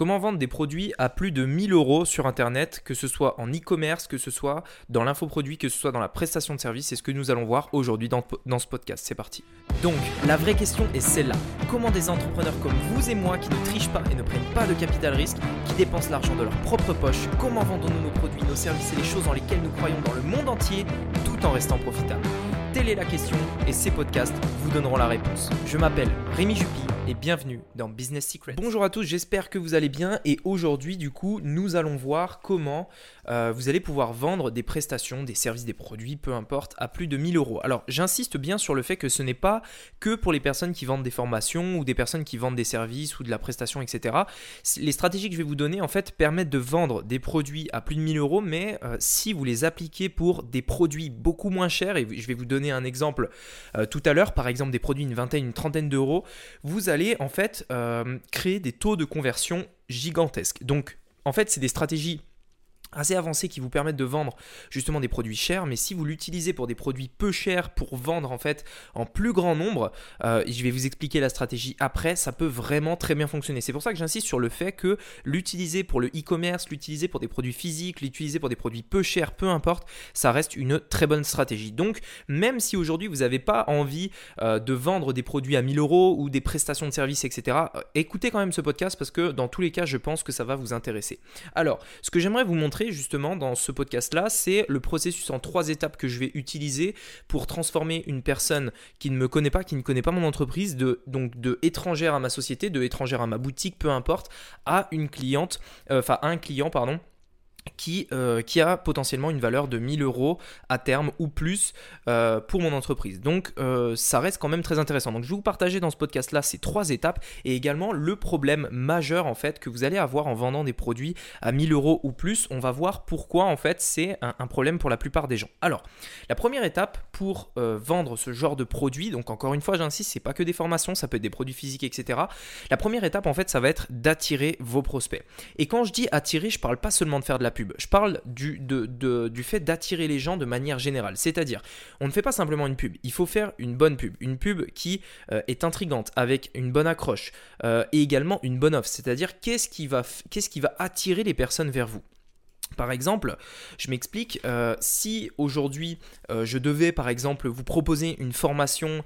Comment vendre des produits à plus de 1000 euros sur Internet, que ce soit en e-commerce, que ce soit dans l'infoproduit, que ce soit dans la prestation de service? C'est ce que nous allons voir aujourd'hui dans, ce podcast. C'est parti. Donc, la vraie question est celle-là. Comment des entrepreneurs comme vous et moi qui ne trichent pas et ne prennent pas de capital risque, qui dépensent l'argent de leur propre poche, comment vendons-nous nos produits, nos services et les choses dans lesquelles nous croyons dans le monde entier tout en restant profitables? Telle est la question et ces podcasts vous donneront la réponse. Je m'appelle Rémi Jupy bienvenue dans Business Secrets. Bonjour à tous, j'espère que vous allez bien et aujourd'hui du coup nous allons voir comment euh, vous allez pouvoir vendre des prestations, des services, des produits, peu importe, à plus de 1000 euros. Alors j'insiste bien sur le fait que ce n'est pas que pour les personnes qui vendent des formations ou des personnes qui vendent des services ou de la prestation, etc. Les stratégies que je vais vous donner en fait permettent de vendre des produits à plus de 1000 euros, mais euh, si vous les appliquez pour des produits beaucoup moins chers, et je vais vous donner un exemple euh, tout à l'heure, par exemple des produits une vingtaine, une trentaine d'euros, vous allez en fait euh, créer des taux de conversion gigantesques. Donc en fait c'est des stratégies assez avancés qui vous permettent de vendre justement des produits chers, mais si vous l'utilisez pour des produits peu chers pour vendre en fait en plus grand nombre, euh, je vais vous expliquer la stratégie après, ça peut vraiment très bien fonctionner. C'est pour ça que j'insiste sur le fait que l'utiliser pour le e-commerce, l'utiliser pour des produits physiques, l'utiliser pour des produits peu chers, peu importe, ça reste une très bonne stratégie. Donc même si aujourd'hui vous n'avez pas envie euh, de vendre des produits à 1000 euros ou des prestations de services, etc., euh, écoutez quand même ce podcast parce que dans tous les cas, je pense que ça va vous intéresser. Alors, ce que j'aimerais vous montrer justement dans ce podcast-là, c'est le processus en trois étapes que je vais utiliser pour transformer une personne qui ne me connaît pas, qui ne connaît pas mon entreprise, de, donc de étrangère à ma société, de étrangère à ma boutique, peu importe, à une cliente, euh, enfin un client, pardon, qui, euh, qui, a potentiellement une valeur de 1000 euros à terme ou plus euh, pour mon entreprise. Donc euh, ça reste quand même très intéressant. Donc je vais vous partager dans ce podcast là ces trois étapes et également le problème majeur en fait que vous allez avoir en vendant des produits à 1000 euros ou plus. On va voir pourquoi en fait c'est un, un, problème pour la plupart des gens. Alors la première étape pour vendre ce genre de produit, donc encore une fois j'insiste, c'est pas que des formations, ça peut être des produits physiques, etc. La première étape en fait ça va être d'attirer vos prospects. Et quand je dis attirer, je parle pas seulement de faire de la pub. Je parle du, du fait d'attirer les gens de manière générale. C'est-à-dire, on ne fait pas simplement une pub, il faut faire une bonne pub. Une pub qui euh, est intrigante, avec une bonne accroche euh, et également une bonne offre. C'est-à-dire, qu'est-ce qui, va, qu'est-ce qui va attirer les personnes vers vous? Par exemple, je m'explique, euh, si aujourd'hui je devais par exemple vous proposer une formation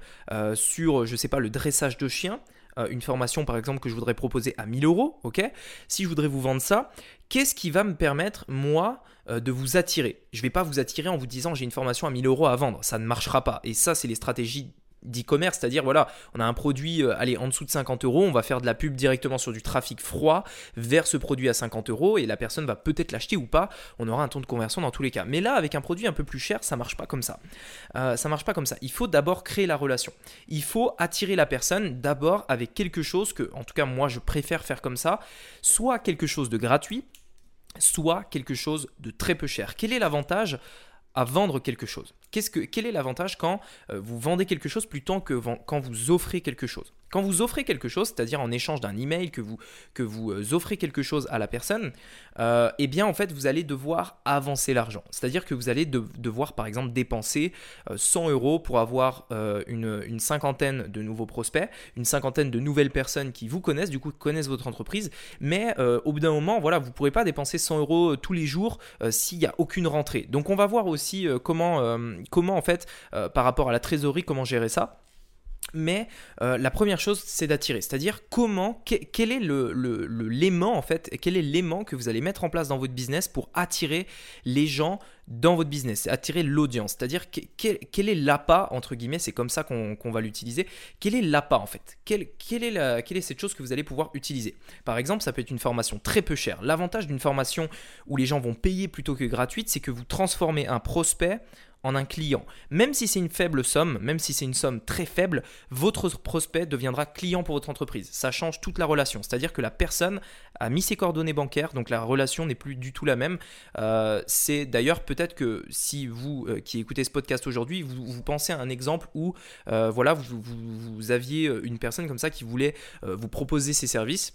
sur, je sais pas, le dressage de chiens, euh, une formation par exemple que je voudrais proposer à 1000 euros, ok? Si je voudrais vous vendre ça, qu'est-ce qui va me permettre, moi, euh, de vous attirer? Je ne vais pas vous attirer en vous disant j'ai une formation à 1000 euros à vendre, ça ne marchera pas. Et ça, c'est les stratégies d'e-commerce, c'est-à-dire voilà, on a un produit, euh, allez, en dessous de 50 euros, on va faire de la pub directement sur du trafic froid vers ce produit à 50 euros et la personne va peut-être l'acheter ou pas, on aura un taux de conversion dans tous les cas. Mais là, avec un produit un peu plus cher, ça marche pas comme ça. Euh, ça marche pas comme ça. Il faut d'abord créer la relation. Il faut attirer la personne d'abord avec quelque chose que, en tout cas, moi, je préfère faire comme ça, soit quelque chose de gratuit, soit quelque chose de très peu cher. Quel est l'avantage à vendre quelque chose? Que, Quel est l'avantage quand euh, vous vendez quelque chose plutôt que quand vous offrez quelque chose? Quand vous offrez quelque chose, c'est-à-dire en échange d'un email que vous, que vous euh, offrez quelque chose à la personne, euh, eh bien en fait vous allez devoir avancer l'argent. C'est-à-dire que vous allez devoir par exemple dépenser 100 euh, euros pour avoir une, cinquantaine de nouveaux prospects, une cinquantaine de nouvelles personnes qui vous connaissent, du coup connaissent votre entreprise, mais au bout d'un moment, voilà, vous ne pourrez pas dépenser 100 euros tous les jours s'il n'y a aucune rentrée. Donc on va voir aussi comment, comment en fait par rapport à la trésorerie, comment gérer ça. Mais euh, la première chose, c'est d'attirer. C'est-à-dire comment, quel est en fait, quel est l'aimant que vous allez mettre en place dans votre business pour attirer les gens dans votre business, attirer l'audience. C'est-à-dire quel, est l'appât, entre guillemets, c'est comme ça qu'on, va l'utiliser. Quel est l'appât en fait? Quelle, est la, quelle est cette chose que vous allez pouvoir utiliser? Par exemple, ça peut être une formation très peu chère. L'avantage d'une formation où les gens vont payer plutôt que gratuite, c'est que vous transformez un prospect en un client. Même si c'est une faible somme, même si c'est une somme très faible, votre prospect deviendra client pour votre entreprise. Ça change toute la relation. C'est-à-dire que la personne a mis ses coordonnées bancaires, donc la relation n'est plus du tout la même. Euh, c'est d'ailleurs peut-être que si vous euh, qui écoutez ce podcast aujourd'hui, vous, pensez à un exemple où euh, voilà, vous, vous, aviez une personne comme ça qui voulait vous proposer ses services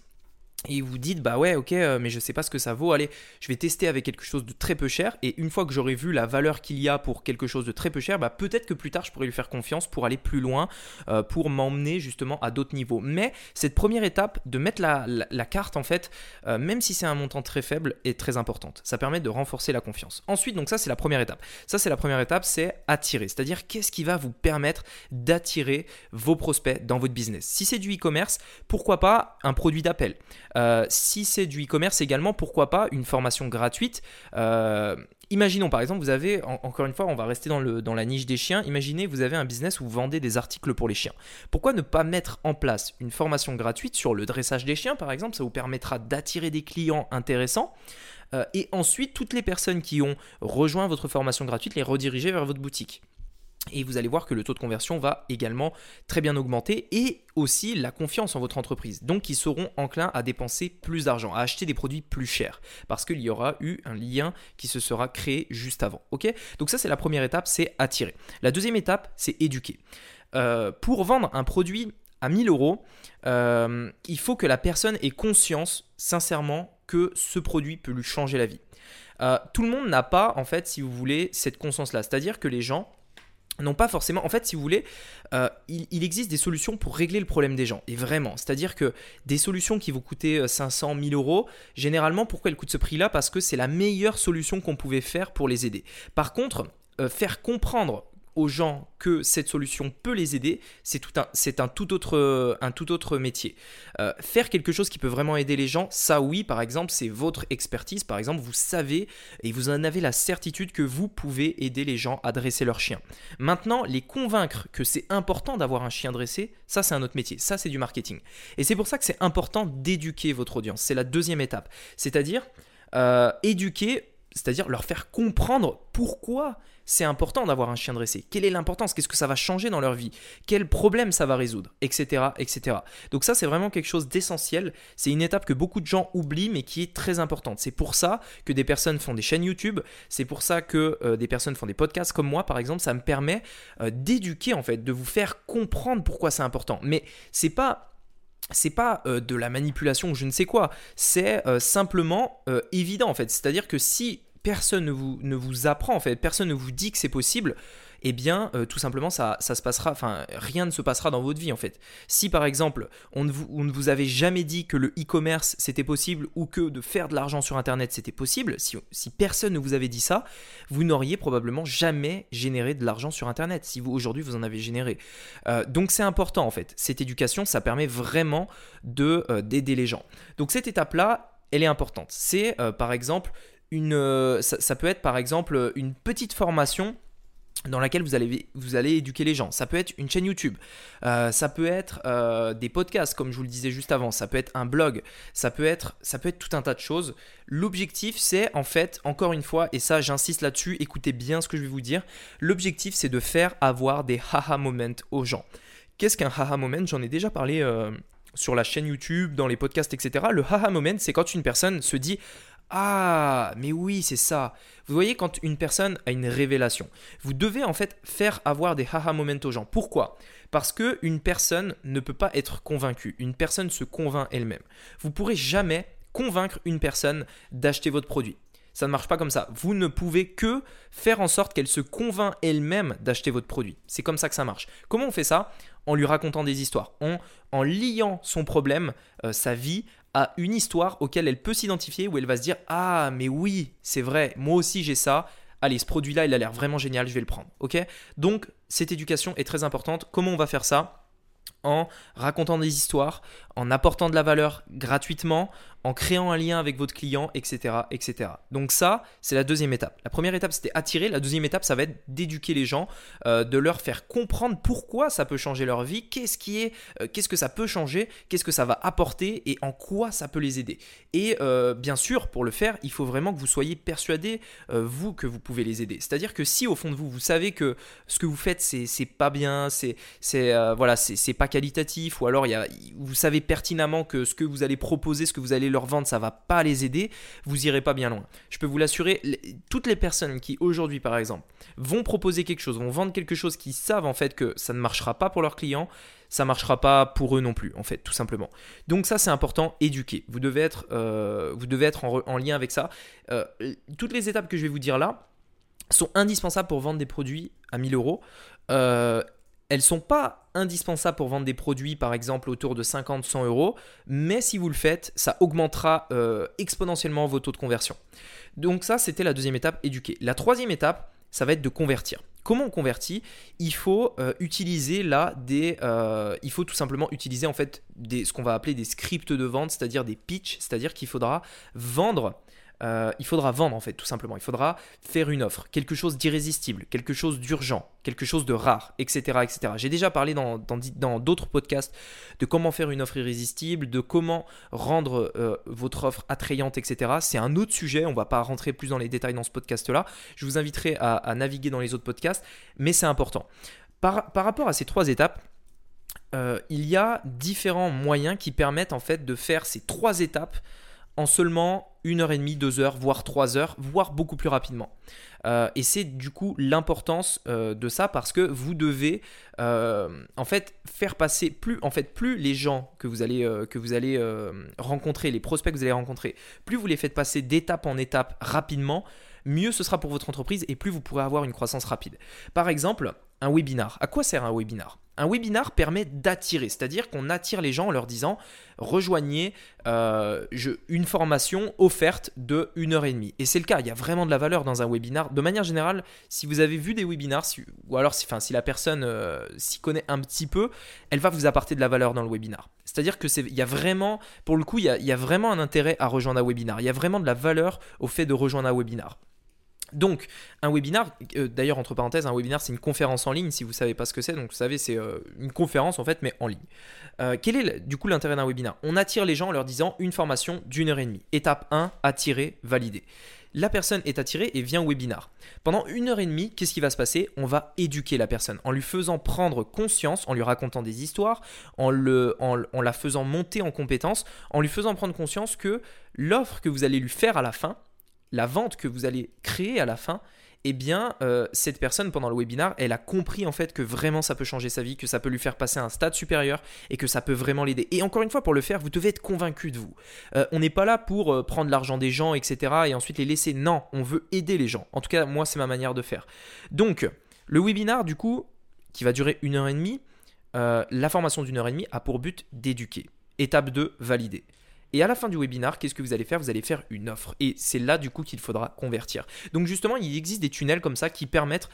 et vous dites bah ouais ok euh, mais je sais pas ce que ça vaut. Allez je vais tester avec quelque chose de très peu cher. Et une fois que j'aurai vu la valeur qu'il y a pour quelque chose de très peu cher bah peut-être que plus tard je pourrai lui faire confiance pour aller plus loin euh, pour m'emmener justement à d'autres niveaux. Mais cette première étape de mettre la, la, carte en fait euh, même si c'est un montant très faible est très importante. Ça permet de renforcer la confiance. Ensuite donc ça c'est la première étape. Ça c'est la première étape c'est attirer. C'est à dire qu'est-ce qui va vous permettre d'attirer vos prospects dans votre business? Si c'est du e-commerce pourquoi pas un produit d'appel? Euh, si c'est du e-commerce également, pourquoi pas une formation gratuite euh, Imaginons par exemple, vous avez, encore une fois, on va rester dans, le, dans la niche des chiens, imaginez vous avez un business où vous vendez des articles pour les chiens. Pourquoi ne pas mettre en place une formation gratuite sur le dressage des chiens par exemple Ça vous permettra d'attirer des clients intéressants. Euh, et ensuite, toutes les personnes qui ont rejoint votre formation gratuite, les rediriger vers votre boutique. Et vous allez voir que le taux de conversion va également très bien augmenter et aussi la confiance en votre entreprise. Donc ils seront enclins à dépenser plus d'argent, à acheter des produits plus chers parce qu'il y aura eu un lien qui se sera créé juste avant. Donc ça c'est la première étape, c'est attirer. La deuxième étape, c'est éduquer. Euh, pour vendre un produit à 1000 euros, euh, il faut que la personne ait conscience sincèrement que ce produit peut lui changer la vie. Euh, tout le monde n'a pas, en fait, si vous voulez, cette conscience-là. C'est-à-dire que les gens non pas forcément. En fait, si vous voulez, euh, il, existe des solutions pour régler le problème des gens. Et vraiment, c'est-à-dire que des solutions qui vous coûter 500, 1000 euros, généralement, pourquoi elles coûtent ce prix-là? Parce que c'est la meilleure solution qu'on pouvait faire pour les aider. Par contre, euh, faire comprendre aux gens que cette solution peut les aider, c'est tout un, c'est un tout autre, un tout autre métier. Euh, faire quelque chose qui peut vraiment aider les gens, ça oui, par exemple, c'est votre expertise. Par exemple, vous savez et vous en avez la certitude que vous pouvez aider les gens à dresser leur chien. Maintenant, les convaincre que c'est important d'avoir un chien dressé, ça c'est un autre métier. Ça c'est du marketing. Et c'est pour ça que c'est important d'éduquer votre audience. C'est la deuxième étape. C'est-à-dire euh, éduquer c'est-à-dire leur faire comprendre pourquoi c'est important d'avoir un chien dressé. Quelle est l'importance? Qu'est-ce que ça va changer dans leur vie? Quel problème ça va résoudre? Etc. etc. Donc ça, c'est vraiment quelque chose d'essentiel. C'est une étape que beaucoup de gens oublient, mais qui est très importante. C'est pour ça que des personnes font des chaînes YouTube. C'est pour ça que euh, des personnes font des podcasts comme moi, par exemple. Ça me permet euh, d'éduquer, en fait, de vous faire comprendre pourquoi c'est important. Mais c'est pas c'est pas euh, de la manipulation ou je ne sais quoi, c'est simplement évident en fait. C'est-à-dire que si personne ne vous, ne vous apprend, en fait, personne ne vous dit que c'est possible, eh bien, euh, tout simplement, ça, ça, se passera, enfin, rien ne se passera dans votre vie, en fait. Si, par exemple, on ne vous, on ne vous avait jamais dit que le e-commerce, c'était possible, ou que de faire de l'argent sur Internet, c'était possible, si, si, personne ne vous avait dit ça, vous n'auriez probablement jamais généré de l'argent sur Internet, si vous, aujourd'hui, vous en avez généré. Euh, donc, c'est important, en fait. Cette éducation, ça permet vraiment de, euh, d'aider les gens. Donc, cette étape-là, elle est importante. C'est, par exemple, une, euh, ça, peut être par exemple une petite formation dans laquelle vous allez, vous allez éduquer les gens. Ça peut être une chaîne YouTube, euh, ça peut être euh, des podcasts, comme je vous le disais juste avant, ça peut être un blog, ça peut être, ça peut être tout un tas de choses. L'objectif, c'est en fait, encore une fois, et ça j'insiste là-dessus, écoutez bien ce que je vais vous dire, l'objectif c'est de faire avoir des haha moments aux gens. Qu'est-ce qu'un haha moment? J'en ai déjà parlé sur la chaîne YouTube, dans les podcasts, etc. Le haha moment, c'est quand une personne se dit ah, mais oui, c'est ça. Vous voyez, quand une personne a une révélation, vous devez en fait faire avoir des haha moments aux gens. Pourquoi? Parce que une personne ne peut pas être convaincue. Une personne se convainc elle-même. Vous pourrez jamais convaincre une personne d'acheter votre produit. Ça ne marche pas comme ça. Vous ne pouvez que faire en sorte qu'elle se convainc elle-même d'acheter votre produit. C'est comme ça que ça marche. Comment on fait ça? En lui racontant des histoires, en, en liant son problème, euh, sa vie, à une histoire auquel elle peut s'identifier, où elle va se dire Ah, mais oui, c'est vrai, moi aussi j'ai ça. Allez, ce produit-là, il a l'air vraiment génial, je vais le prendre. Ok? Donc, cette éducation est très importante. Comment on va faire ça? En racontant des histoires, en apportant de la valeur gratuitement, en créant un lien avec votre client, etc. etc. Donc ça, c'est la deuxième étape. La première étape, c'était attirer. La deuxième étape, ça va être d'éduquer les gens, euh, de leur faire comprendre pourquoi ça peut changer leur vie, qu'est-ce qui est, euh, qu'est-ce que ça peut changer, qu'est-ce que ça va apporter et en quoi ça peut les aider. Et euh, bien sûr, pour le faire, il faut vraiment que vous soyez persuadé, vous, que vous pouvez les aider. C'est-à-dire que si au fond de vous, vous savez que ce que vous faites, c'est, pas bien, c'est, voilà, c'est, pas qualitatif, ou alors y a, vous savez pertinemment que ce que vous allez proposer, ce que vous allez leur vendre, ça va pas les aider, vous irez pas bien loin. Je peux vous l'assurer, toutes les personnes qui aujourd'hui par exemple vont proposer quelque chose, vont vendre quelque chose qui savent en fait que ça ne marchera pas pour leurs clients, ça marchera pas pour eux non plus, en fait, tout simplement. Donc ça, c'est important, éduquer. Vous devez être, euh, vous devez être en, lien avec ça. Euh, toutes les étapes que je vais vous dire là sont indispensables pour vendre des produits à 1000 euros. Euh, elles sont pas indispensables pour vendre des produits, par exemple, autour de 50-100 euros, mais si vous le faites, ça augmentera exponentiellement vos taux de conversion. Donc ça, c'était la deuxième étape, éduquer. La troisième étape, ça va être de convertir. Comment on convertit? Il faut euh, utiliser là des, euh, il faut tout simplement utiliser en fait ce qu'on va appeler des scripts de vente, c'est-à-dire des pitchs, c'est-à-dire qu'il faudra vendre euh, il faudra vendre en fait, tout simplement. Il faudra faire une offre, quelque chose d'irrésistible, quelque chose d'urgent, quelque chose de rare, etc. etc. J'ai déjà parlé dans, d'autres podcasts de comment faire une offre irrésistible, de comment rendre euh, votre offre attrayante, etc. C'est un autre sujet, on ne va pas rentrer plus dans les détails dans ce podcast-là. Je vous inviterai à, naviguer dans les autres podcasts, mais c'est important. Par, rapport à ces trois étapes, euh, il y a différents moyens qui permettent en fait de faire ces trois étapes en seulement une heure et demie, deux heures, voire trois heures, voire beaucoup plus rapidement. Euh, et c'est du coup l'importance euh, de ça parce que vous devez euh, en fait faire passer plus en fait plus les gens que vous allez que vous allez rencontrer, les prospects que vous allez rencontrer, plus vous les faites passer d'étape en étape rapidement, mieux ce sera pour votre entreprise et plus vous pourrez avoir une croissance rapide. Par exemple, un webinar. À quoi sert un webinar? Un webinar permet d'attirer, c'est-à-dire qu'on attire les gens en leur disant rejoignez euh, une formation offerte de 1 heure et demie. Et c'est le cas, il y a vraiment de la valeur dans un webinar. De manière générale, si vous avez vu des webinars, ou alors si, la personne euh, s'y connaît un petit peu, elle va vous apporter de la valeur dans le webinar. C'est-à-dire que il y a vraiment, pour le coup, il y a vraiment un intérêt à rejoindre un webinar. Il y a vraiment de la valeur au fait de rejoindre un webinar. Donc, un webinar, euh, d'ailleurs, entre parenthèses, un webinar, c'est une conférence en ligne, si vous ne savez pas ce que c'est. Donc, vous savez, c'est euh, une conférence, en fait, mais en ligne. Euh, quel est, du coup, l'intérêt d'un webinar? On attire les gens en leur disant une formation d'une heure et demie. Étape 1, attirer, valider. La personne est attirée et vient au webinar. Pendant une heure et demie, qu'est-ce qui va se passer? On va éduquer la personne en lui faisant prendre conscience, en lui racontant des histoires, en, en la faisant monter en compétences, en lui faisant prendre conscience que l'offre que vous allez lui faire à la fin, la vente que vous allez créer à la fin, eh bien, euh, cette personne, pendant le webinar, elle a compris en fait que vraiment ça peut changer sa vie, que ça peut lui faire passer un stade supérieur et que ça peut vraiment l'aider. Et encore une fois, pour le faire, vous devez être convaincu de vous. Euh, on n'est pas là pour euh, prendre l'argent des gens, etc. et ensuite les laisser. Non, on veut aider les gens. En tout cas, moi, c'est ma manière de faire. Donc, le webinar, du coup, qui va durer une heure et demie, la formation d'une heure et demie a pour but d'éduquer. Étape 2, valider. Et à la fin du webinar, qu'est-ce que vous allez faire? Vous allez faire une offre. Et c'est là du coup qu'il faudra convertir. Donc justement, il existe des tunnels comme ça qui permettent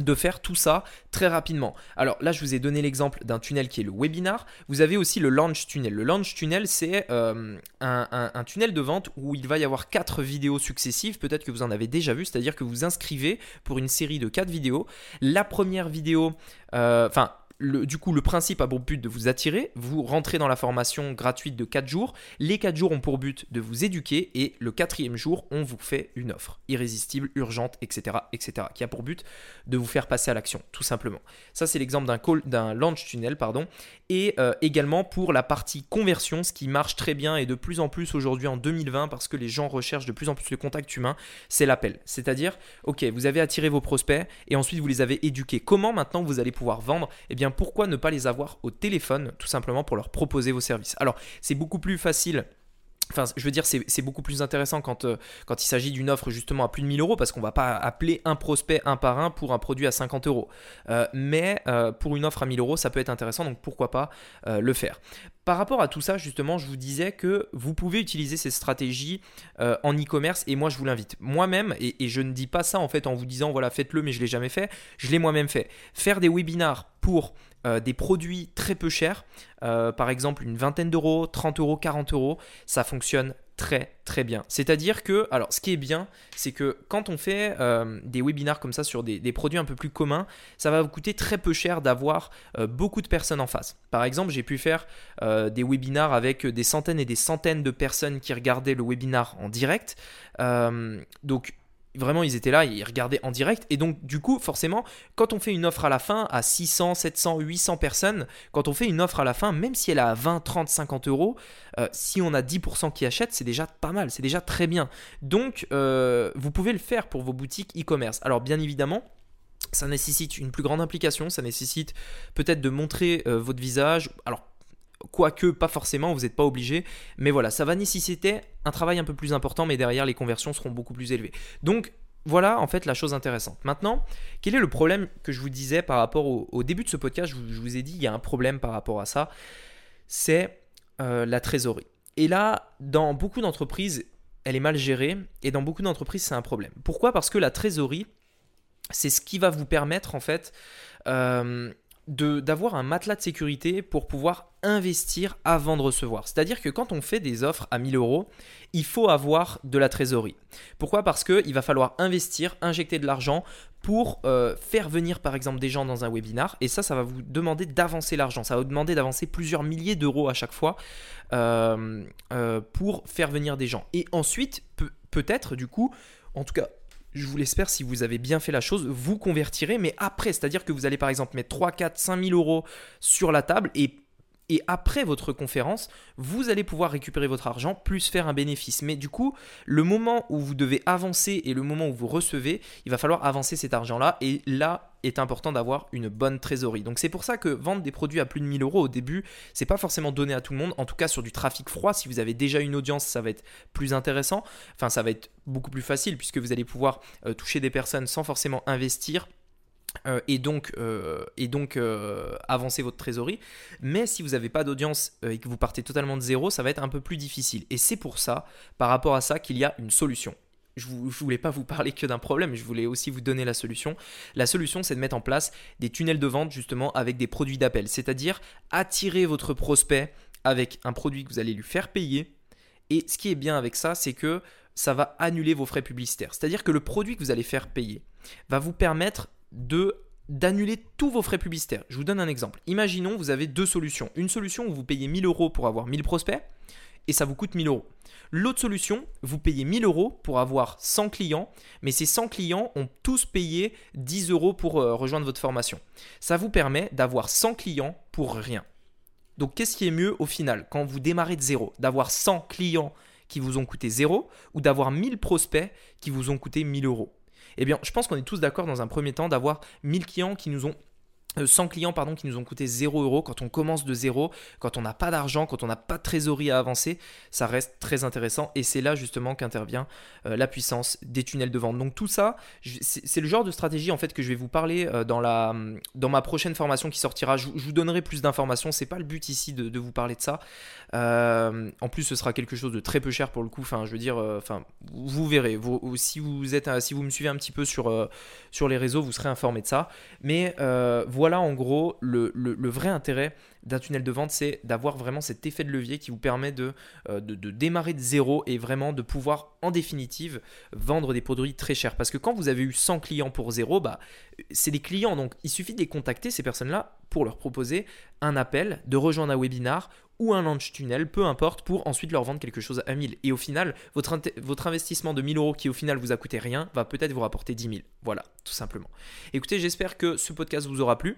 de faire tout ça très rapidement. Alors là, je vous ai donné l'exemple d'un tunnel qui est le webinar. Vous avez aussi le launch tunnel. Le launch tunnel, c'est euh, un, tunnel de vente où il va y avoir quatre vidéos successives. Peut-être que vous en avez déjà vu, c'est-à-dire que vous inscrivez pour une série de quatre vidéos. La première vidéo, euh, du coup, le principe a pour but de vous attirer. Vous rentrez dans la formation gratuite de 4 jours. Les 4 jours ont pour but de vous éduquer. Et le quatrième jour, on vous fait une offre irrésistible, urgente, etc., etc., qui a pour but de vous faire passer à l'action, tout simplement. Ça, c'est l'exemple d'un, d'un launch tunnel, pardon. Et euh, également pour la partie conversion, ce qui marche très bien et de plus en plus aujourd'hui en 2020 parce que les gens recherchent de plus en plus le contact humain, c'est l'appel. C'est-à-dire, ok, vous avez attiré vos prospects et ensuite vous les avez éduqués. Comment maintenant vous allez pouvoir vendre? Eh bien, pourquoi ne pas les avoir au téléphone, tout simplement pour leur proposer vos services? Alors, c'est beaucoup plus facile Enfin, je veux dire, c'est beaucoup plus intéressant quand, euh, quand il s'agit d'une offre justement à plus de 1000 euros parce qu'on va pas appeler un prospect un par un pour un produit à 50 euros. Euh, mais euh, pour une offre à 1000 euros, ça peut être intéressant, donc pourquoi pas le faire. Par rapport à tout ça, justement, je vous disais que vous pouvez utiliser ces stratégies en e-commerce et moi je vous l'invite. Moi-même, et, je ne dis pas ça en fait en vous disant voilà faites-le mais je l'ai jamais fait, je l'ai moi-même fait. Faire des webinars pour euh, des produits très peu chers, euh, par exemple une vingtaine d'euros, 30 euros, 40 euros, ça fonctionne très très bien. C'est-à-dire que, alors ce qui est bien, c'est que quand on fait euh, des webinars comme ça sur des, produits un peu plus communs, ça va vous coûter très peu cher d'avoir beaucoup de personnes en face. Par exemple, j'ai pu faire des webinars avec des centaines et des centaines de personnes qui regardaient le webinar en direct. donc Vraiment, ils étaient là, ils regardaient en direct. Et donc, du coup, forcément, quand on fait une offre à la fin à 600, 700, 800 personnes, quand on fait une offre à la fin, même si elle est à 20, 30, 50 euros, euh, si on a 10% qui achètent, c'est déjà pas mal, c'est déjà très bien. Donc, euh, vous pouvez le faire pour vos boutiques e-commerce. Alors, bien évidemment, ça nécessite une plus grande implication, ça nécessite peut-être de montrer euh, votre visage. Alors, quoique pas forcément, vous n'êtes pas obligé, mais voilà, ça va nécessiter un travail un peu plus important, mais derrière les conversions seront beaucoup plus élevées. Donc voilà en fait la chose intéressante. Maintenant, quel est le problème que je vous disais par rapport au, début de ce podcast? Je vous, ai dit, il y a un problème par rapport à ça, c'est euh, la trésorerie. Et là, dans beaucoup d'entreprises, elle est mal gérée, et dans beaucoup d'entreprises, c'est un problème. Pourquoi? Parce que la trésorerie, c'est ce qui va vous permettre en fait euh, d'avoir un matelas de sécurité pour pouvoir investir avant de recevoir. C'est-à-dire que quand on fait des offres à 1000 euros, il faut avoir de la trésorerie. Pourquoi? Parce qu'il va falloir investir, injecter de l'argent pour euh, faire venir par exemple des gens dans un webinar. Et ça, ça va vous demander d'avancer l'argent. Ça va vous demander d'avancer plusieurs milliers d'euros à chaque fois euh, euh, pour faire venir des gens. Et ensuite, peut-être du coup, en tout cas je vous l'espère, si vous avez bien fait la chose, vous convertirez, mais après, c'est-à-dire que vous allez par exemple mettre 3, 4, 5 000 euros sur la table et et après votre conférence, vous allez pouvoir récupérer votre argent plus faire un bénéfice. Mais du coup, le moment où vous devez avancer et le moment où vous recevez, il va falloir avancer cet argent-là. Et là est important d'avoir une bonne trésorerie. Donc c'est pour ça que vendre des produits à plus de 1000 euros au début, c'est pas forcément donné à tout le monde. En tout cas sur du trafic froid, si vous avez déjà une audience, ça va être plus intéressant. Enfin, ça va être beaucoup plus facile puisque vous allez pouvoir euh, toucher des personnes sans forcément investir euh, et donc, euh, et donc euh, avancer votre trésorerie. Mais si vous n'avez pas d'audience et que vous partez totalement de zéro, ça va être un peu plus difficile. Et c'est pour ça, par rapport à ça, qu'il y a une solution. Je ne voulais pas vous parler que d'un problème, je voulais aussi vous donner la solution. La solution, c'est de mettre en place des tunnels de vente justement avec des produits d'appel, c'est-à-dire attirer votre prospect avec un produit que vous allez lui faire payer. Et ce qui est bien avec ça, c'est que ça va annuler vos frais publicitaires. C'est-à-dire que le produit que vous allez faire payer va vous permettre de d'annuler tous vos frais publicitaires. Je vous donne un exemple. Imaginons, vous avez deux solutions. Une solution où vous payez 1000 euros pour avoir 1000 prospects et ça vous coûte 1000 euros. L'autre solution, vous payez 1000 euros pour avoir 100 clients, mais ces 100 clients ont tous payé 10 euros pour euh, rejoindre votre formation. Ça vous permet d'avoir 100 clients pour rien. Donc qu'est-ce qui est mieux au final quand vous démarrez de zéro D'avoir 100 clients qui vous ont coûté zéro ou d'avoir 1000 prospects qui vous ont coûté 1000 euros? Eh bien, je pense qu'on est tous d'accord dans un premier temps d'avoir 1000 clients qui nous ont 100 euh, clients pardon, qui nous ont coûté 0 euros quand on commence de zéro, quand on n'a pas d'argent, quand on n'a pas de trésorerie à avancer, ça reste très intéressant et c'est là justement qu'intervient euh, la puissance des tunnels de vente. Donc tout ça, c'est le genre de stratégie en fait que je vais vous parler euh, dans, la, dans ma prochaine formation qui sortira. Je, vous donnerai plus d'informations, c'est pas le but ici de, vous parler de ça. en plus, ce sera quelque chose de très peu cher pour le coup. Enfin, je veux dire, enfin, vous verrez. Vous, si vous êtes, si vous me suivez un petit peu sur, sur les réseaux, vous serez informé de ça. Mais voilà voilà en gros le, vrai intérêt d'un tunnel de vente, c'est d'avoir vraiment cet effet de levier qui vous permet euh, de, démarrer de zéro et vraiment de pouvoir en définitive vendre des produits très chers. Parce que quand vous avez eu 100 clients pour zéro, bah, c'est des clients, donc il suffit de les contacter, ces personnes-là, pour leur proposer un appel, de rejoindre un webinar ou un launch tunnel, peu importe, pour ensuite leur vendre quelque chose à 1000. Et au final, votre, votre investissement de 1000 euros qui au final vous a coûté rien, va peut-être vous rapporter 10 000. Voilà, tout simplement. Écoutez, j'espère que ce podcast vous aura plu.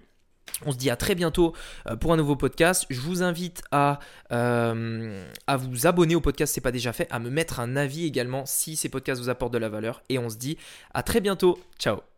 On se dit à très bientôt euh, pour un nouveau podcast. Je vous invite à, euh, à vous abonner au podcast si ce n'est pas déjà fait, à me mettre un avis également si ces podcasts vous apportent de la valeur. Et on se dit à très bientôt. Ciao